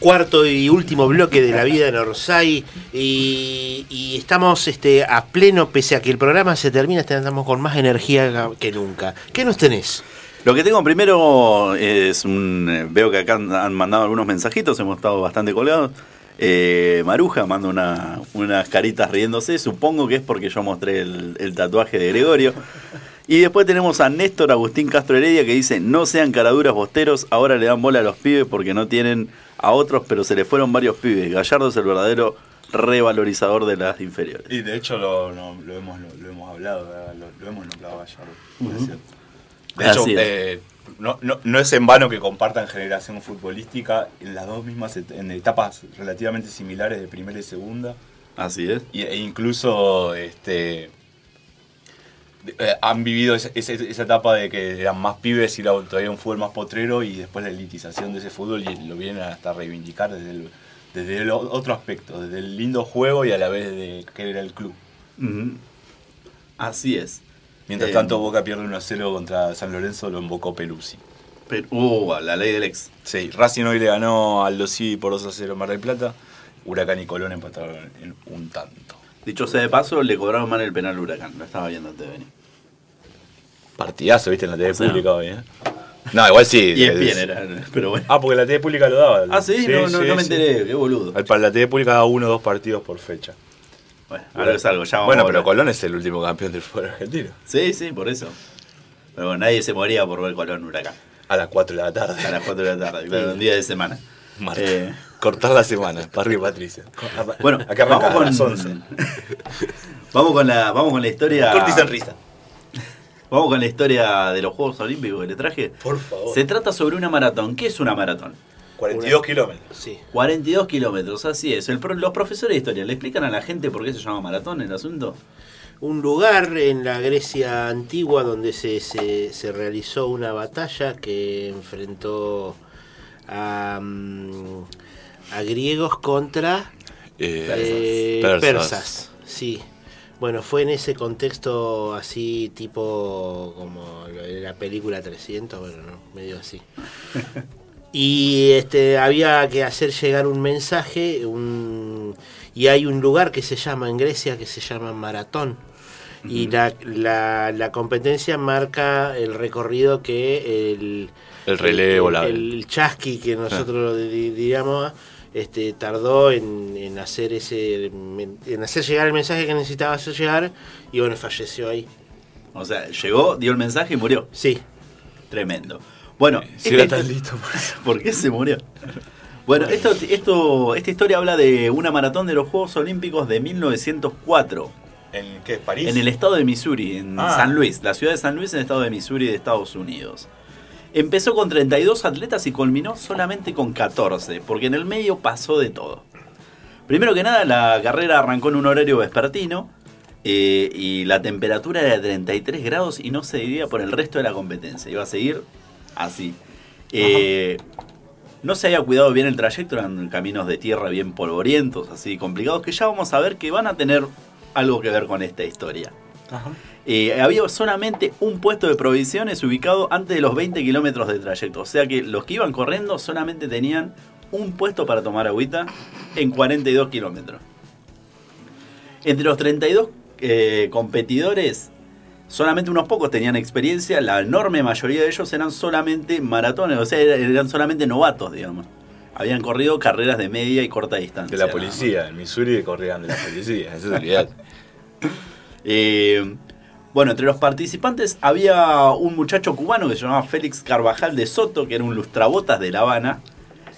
cuarto y último bloque de la vida en Orsay y, y estamos este, a pleno, pese a que el programa se termina, estamos con más energía que nunca. ¿Qué nos tenés? Lo que tengo primero es un. eh, Veo que acá han- mandado algunos mensajitos, hemos estado bastante colgados. Eh, Maruja manda una- unas caritas riéndose, supongo que es porque yo mostré el tatuaje de Gregorio. Y después tenemos a Néstor Agustín Castro Heredia que dice: No sean caraduras bosteros, ahora le dan bola a los pibes porque no tienen a otros, pero se le fueron varios pibes. Gallardo es el verdadero revalorizador de las inferiores. Y de hecho lo, no, lo, hemos, lo, lo hemos hablado, lo, lo hemos nombrado a Gallardo. por Ujú. cierto. De hecho, Así eh, no, no, no es en vano que compartan generación futbolística en las dos mismas, et- en etapas relativamente similares de primera y segunda. Así es. Y- e incluso este, han vivido esa, esa- esa etapa de que eran más pibes y la- todavía un fútbol más potrero y después la elitización de ese fútbol y lo vienen hasta reivindicar desde el, desde el o- otro aspecto, desde el lindo juego y a la vez de que era el club. Así es. Mientras Eh, tanto Boca pierde 1 a 0 contra San Lorenzo, lo invocó Pelusi. Pero, uh, la ley del ex. Sí, Racing hoy le ganó al Dosí por 2 a 0 en Mar del Plata. Huracán y Colón empataron en un tanto. Dicho sea de paso, le cobraron mal el penal al Huracán. Lo estaba viendo antes de venir. Partidazo, viste, en la TV O sea, pública hoy, ¿eh? No, igual sí. Y es bien, era, pero bueno. Ah, porque la TV pública lo daba. Ah, sí, no, no, no me sí. enteré, qué boludo. Para la TV pública da uno o dos partidos por fecha. Bueno, algo es algo, ya vamos Bueno, pero. Colón es el último campeón del fútbol argentino. Sí, sí, por eso. Pero bueno, nadie se moría por ver Colón Huracán. A las 4 de la tarde. A las 4 de la tarde, claro, un día de semana. Marta. Eh, Cortar la semana, para arriba Patricia. bueno, acá vamos a las con, 11. vamos con la vamos con la historia. Corti sonrisa. Vamos con la historia de los Juegos Olímpicos que le traje. Por favor. Se trata sobre una maratón. ¿Qué es una maratón? 42 kilómetros. Sí. 42 kilómetros, así es. El los profesores de historia, ¿le explican a la gente por qué se llama maratón el asunto? Un lugar en la Grecia antigua donde se, se, se realizó una batalla que enfrentó a, mm, a griegos contra eh, persas. persas. Sí. Bueno, fue en ese contexto así, tipo como la película 300, bueno, no, medio así. Y este había que hacer llegar un mensaje, un, y hay un lugar que se llama en Grecia que se llama Maratón. Y la, la, la competencia marca el recorrido que el, El relevo, el, la- el chasqui que nosotros lo di- diríamos este tardó en, en hacer ese en hacer llegar el mensaje que necesitaba hacer llegar y bueno falleció ahí O sea, llegó, dio el mensaje y murió. sí Tremendo. Bueno, Si era esta- tan listo. ¿por qué se murió? Bueno, esto, esto, esta historia habla de una maratón de los Juegos Olímpicos de 1904 ¿En qué? ¿París? en el estado de Missouri, en Ah. San Luis, la ciudad de San Luis en el estado de Missouri de Estados Unidos. Empezó con 32 atletas y culminó solamente con 14, porque en el medio pasó de todo. Primero que nada, la carrera arrancó en un horario vespertino eh, y la temperatura era de 33 grados y no se dividía por el resto de la competencia. Iba a seguir así. Eh, no se había cuidado bien el trayecto, eran caminos de tierra bien polvorientos, así complicados, que ya vamos a ver que van a tener algo que ver con esta historia. Ajá. Eh, había solamente un puesto de provisiones ubicado antes de los 20 kilómetros de trayecto. O sea que los que iban corriendo solamente tenían un puesto para tomar agüita en 42 kilómetros. Entre los 32 eh, competidores, solamente unos pocos tenían experiencia. La enorme mayoría de ellos eran solamente maratones, o sea, eran solamente novatos, digamos. Habían corrido carreras de media y corta distancia. De la policía, en Missouri corrían de la policía, eso es olvidate. Eh, bueno, entre los participantes había un muchacho cubano que se llamaba Félix Carvajal de Soto, que era un lustrabotas de La Habana,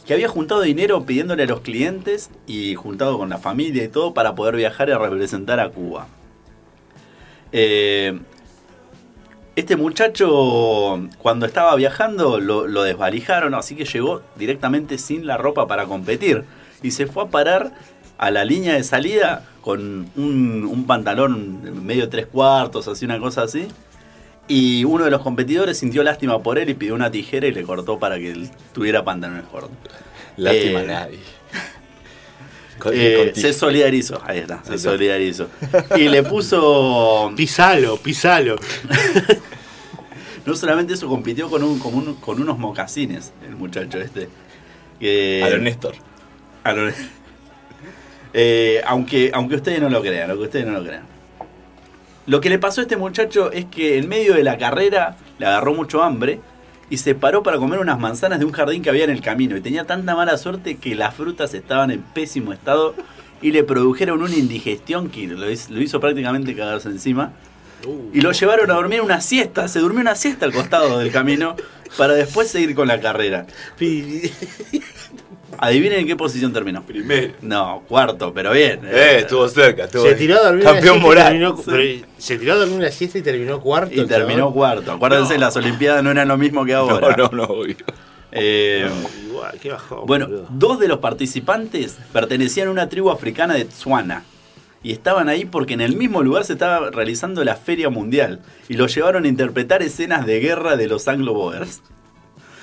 que había juntado dinero pidiéndole a los clientes y juntado con la familia y todo para poder viajar y representar a Cuba. Eh, este muchacho, cuando estaba viajando, lo, lo desvalijaron, así que llegó directamente sin la ropa para competir. Y se fue a parar a la línea de salida con un, un pantalón medio tres cuartos, así una cosa así. Y uno de los competidores sintió lástima por él y pidió una tijera y le cortó para que él tuviera pantalones cortos. Lástima Eh, a nadie. Con- Eh, se solidarizó, ahí está, se Ahí está. solidarizó. Y le puso pisalo pisalo No solamente eso, compitió con, un, con, un- con unos mocasines, el muchacho este. Que- A lo Néstor. A lo- Eh, aunque, aunque ustedes no lo crean, aunque ustedes no lo crean. Lo que le pasó a este muchacho es que en medio de la carrera le agarró mucho hambre y se paró para comer unas manzanas de un jardín que había en el camino. Y tenía tanta mala suerte que las frutas estaban en pésimo estado y le produjeron una indigestión que lo lo hizo prácticamente cagarse encima. Y lo llevaron a dormir una siesta. Se durmió una siesta al costado del camino para después seguir con la carrera. Adivinen en qué posición terminó. Primero. No, cuarto, pero bien. Eh, estuvo cerca. Estuvo Se ahí. tiró a Campeón moral. terminó- Sí. pero se tiró a dormir una siesta y terminó cuarto. Y terminó chabón. cuarto. Acuérdense, No. las Olimpiadas no eran lo mismo que ahora. No, no, no, obvio. Eh, Igual, qué bajón, bueno, boludo. dos de los participantes pertenecían a una tribu africana de Tsuana. Y estaban ahí porque en el mismo lugar se estaba realizando la Feria Mundial. Y los llevaron a interpretar escenas de guerra de los Anglo Boers.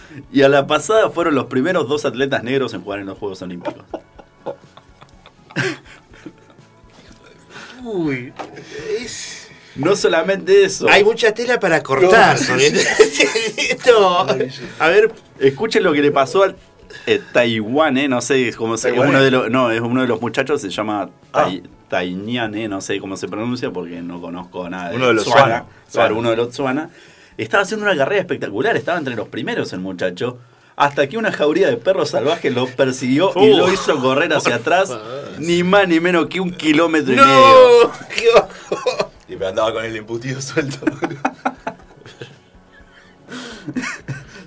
Y a la pasada fueron los primeros dos atletas negros en jugar en los Juegos Olímpicos. Uy, es- No solamente eso. Hay mucha tela para cortar. esto. A ver, Escuchen lo que le pasó al eh, Taiwán, eh, no sé cómo se Taiwanés. uno de los no, es uno de los muchachos se llama Ah. Tai, Tainian, eh, no sé cómo se pronuncia porque no conozco nada. Uno de los Tsuana. uno de los Tsuana. Estaba haciendo una carrera espectacular, estaba entre los primeros el muchacho. Hasta que una jauría de perros salvajes lo persiguió y lo hizo correr hacia atrás, ni más ni menos que un kilómetro y medio. Y me andaba con el embutido suelto.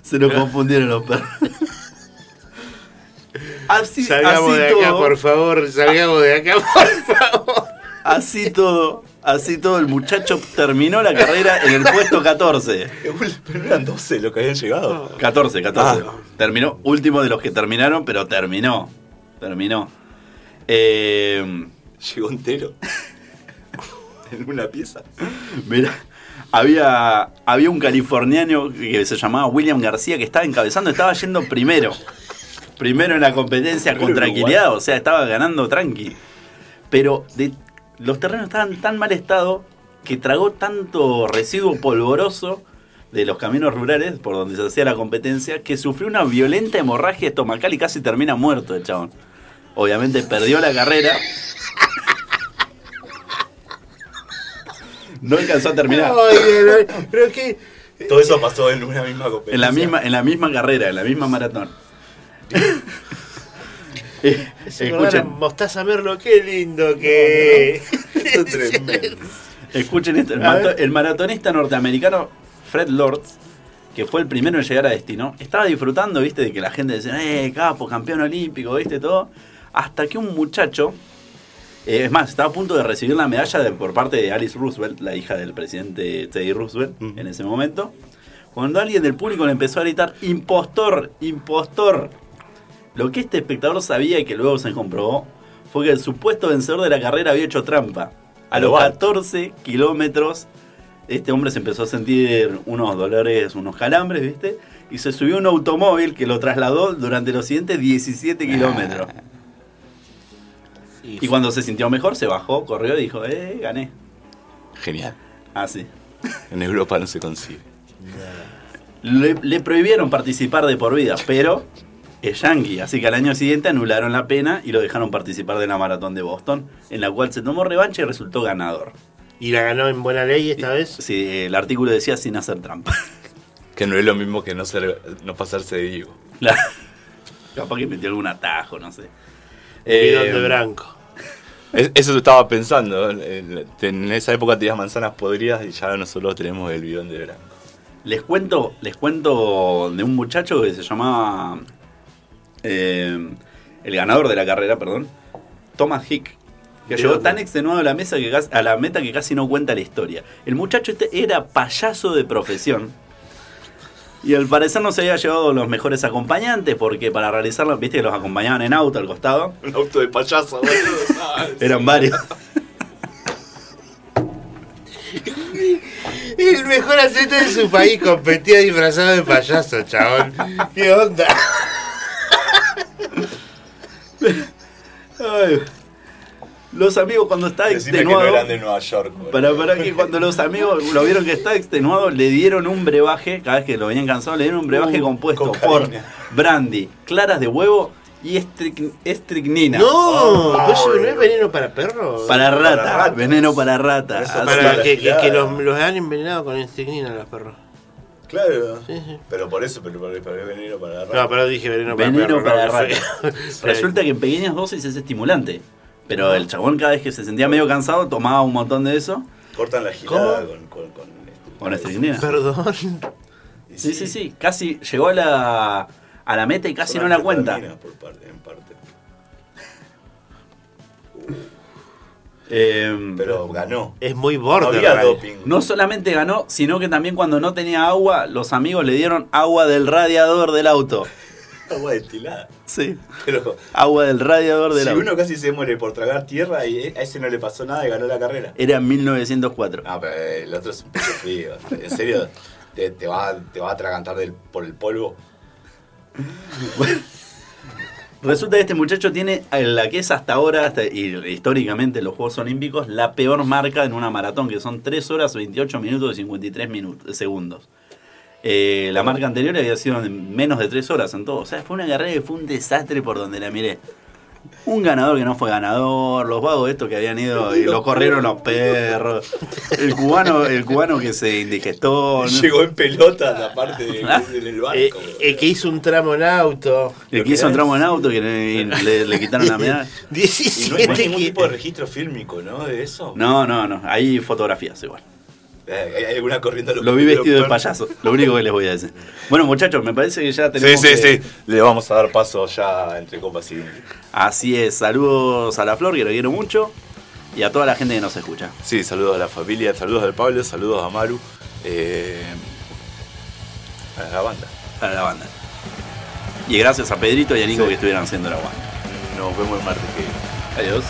Se lo confundieron los perros. Así, Salgamos así de acá, todo. por favor. Salgamos de acá, por favor. Así todo, así todo, el muchacho terminó la carrera en el puesto 14. Pero eran 12 los que habían llegado. 14, 14. Ah. Terminó, último de los que terminaron, pero terminó. Terminó. Eh, Llegó entero. en una pieza. mira, había, había un californiano que se llamaba William García que estaba encabezando, estaba yendo primero. Primero en la competencia con tranquilidad, o sea, estaba ganando tranqui. Pero de- los terrenos estaban en tan mal estado que tragó tanto residuo polvoroso de los caminos rurales por donde se hacía la competencia que sufrió una violenta hemorragia estomacal y casi termina muerto el chabón. Obviamente perdió la carrera. No alcanzó a terminar. Ay, pero es que. Todo eso pasó en una misma competencia. En la misma, en la misma carrera, en la misma maratón. Se escuchen, acordaron, Mostaza Merlo, qué lindo que. Esto es tremendo. escuchen esto. El, maratonista norteamericano Fred Lords, que fue el primero en llegar a destino, estaba disfrutando, viste, de que la gente decía, eh, capo, campeón olímpico, viste, todo. Hasta que un muchacho, eh, es más, estaba a punto de recibir la medalla de- por parte de Alice Roosevelt, la hija del presidente Teddy Roosevelt, en ese momento. Cuando alguien del público le empezó a gritar, impostor, impostor. Lo que este espectador sabía y que luego se comprobó fue que el supuesto vencedor de la carrera había hecho trampa. A los lo mal. 14 kilómetros, este hombre se empezó a sentir unos dolores, unos calambres, ¿viste? Y se subió a un automóvil que lo trasladó durante los siguientes 17 kilómetros. Y cuando se sintió mejor, se bajó, corrió y dijo, eh, gané. Genial. Así. En Europa no se consigue. Le, le prohibieron participar de por vida, pero es yankee, así que al año siguiente anularon la pena y lo dejaron participar de la maratón de Boston, en la cual se tomó revancha y resultó ganador. ¿Y la ganó en buena ley esta vez? Sí, el artículo decía sin hacer trampa. Que no es lo mismo que no, ser, no pasarse de Diego. La- Capaz que metió algún atajo, no sé. Bidón Eh, de Branco. Es- Eso estaba pensando. En, en esa época tenías manzanas podridas y ya nosotros tenemos el bidón de verano. Les cuento, les cuento de un muchacho que se llamaba eh, el ganador de la carrera, perdón, Thomas Hick, que ¿De llegó dónde? tan extenuado a la mesa que casi- a la meta que casi no cuenta la historia. El muchacho este era payaso de profesión. Y al parecer no se había llevado los mejores acompañantes porque para realizarlo, viste que los acompañaban en auto al costado. Un auto de payaso, boludo. Eran varios. El mejor atleta de su país competía disfrazado de payaso, chabón. ¿Qué onda? Ay. Los amigos cuando Decime que no extenuado. eran de Nueva York. boludo. Para, para que cuando los amigos lo vieron que estaba extenuado, le dieron un brebaje, cada vez que lo venían cansado, le dieron un brebaje Uh, compuesto cocaína. por brandy, claras de huevo y estric- estricnina. No, Ay, ¿pero eso no es no. veneno para perros? Para rata, Para veneno para rata. Eso Para que, que- que los, los han envenenado con estricnina los perros. Claro. Sí, sí. Pero por eso, pero, pero es veneno para la No, pero dije veneno para Veneno para rata. qué feo. Resulta que en pequeñas dosis es estimulante. Pero el chabón cada vez que se sentía medio cansado tomaba un montón de eso. Cortan la gilada ¿Cómo? con, con, con, este, Con estricnina. Perdón. Y Sí, sí, sí. Casi llegó a la, a la meta y casi son no la cuenta. Por parte, en parte. Eh, Pero ganó. Es muy No borde. había doping. no solamente ganó, sino que también cuando no tenía agua, los amigos le dieron agua del radiador del auto. Agua destilada. Sí. Pero Agua del radiador del si auto. uno casi se muere por tragar tierra y a ese no le pasó nada y ganó la carrera. Era en 1904. No, pero el otro es un frío. En serio, te, te va, te va a atragantar del, por el polvo. Resulta que este muchacho tiene en la que es hasta ahora, y históricamente en los Juegos Olímpicos, la peor marca en una maratón, que son 3 horas 28 minutos y 53 minutos, segundos. Eh, la marca anterior había sido en menos de 3 horas en todo. O sea, fue una carrera que fue un desastre por donde la miré. Un ganador que no fue ganador, los vagos estos que habían ido y lo corrieron los perros, el cubano, el cubano que se indigestó, ¿no? Llegó en pelotas aparte de, Ah. del barco. Eh, el que hizo un tramo en auto. el que hizo un tramo en auto que le, le- le quitaron la medalla. y no 17 hay, no hay ningún tipo de registro fílmico, ¿no? De eso. No, no, no, hay fotografías igual. Eh, ¿Hay, hay alguna corriendo a Lo vi vestido de payaso, lo único que les voy a decir. Bueno, muchachos, me parece que ya Sí, tenemos. sí, que- sí. Le vamos a dar paso ya entre copas y. Así es, saludos a la Flor, que lo quiero mucho, y a toda la gente que nos escucha. Sí, saludos a la familia, saludos al Pablo, saludos a Maru. eh, a la banda. Para la banda. Y gracias a Pedrito y a Nico Sí. que estuvieron haciendo la banda. Nos vemos el martes que. Adiós.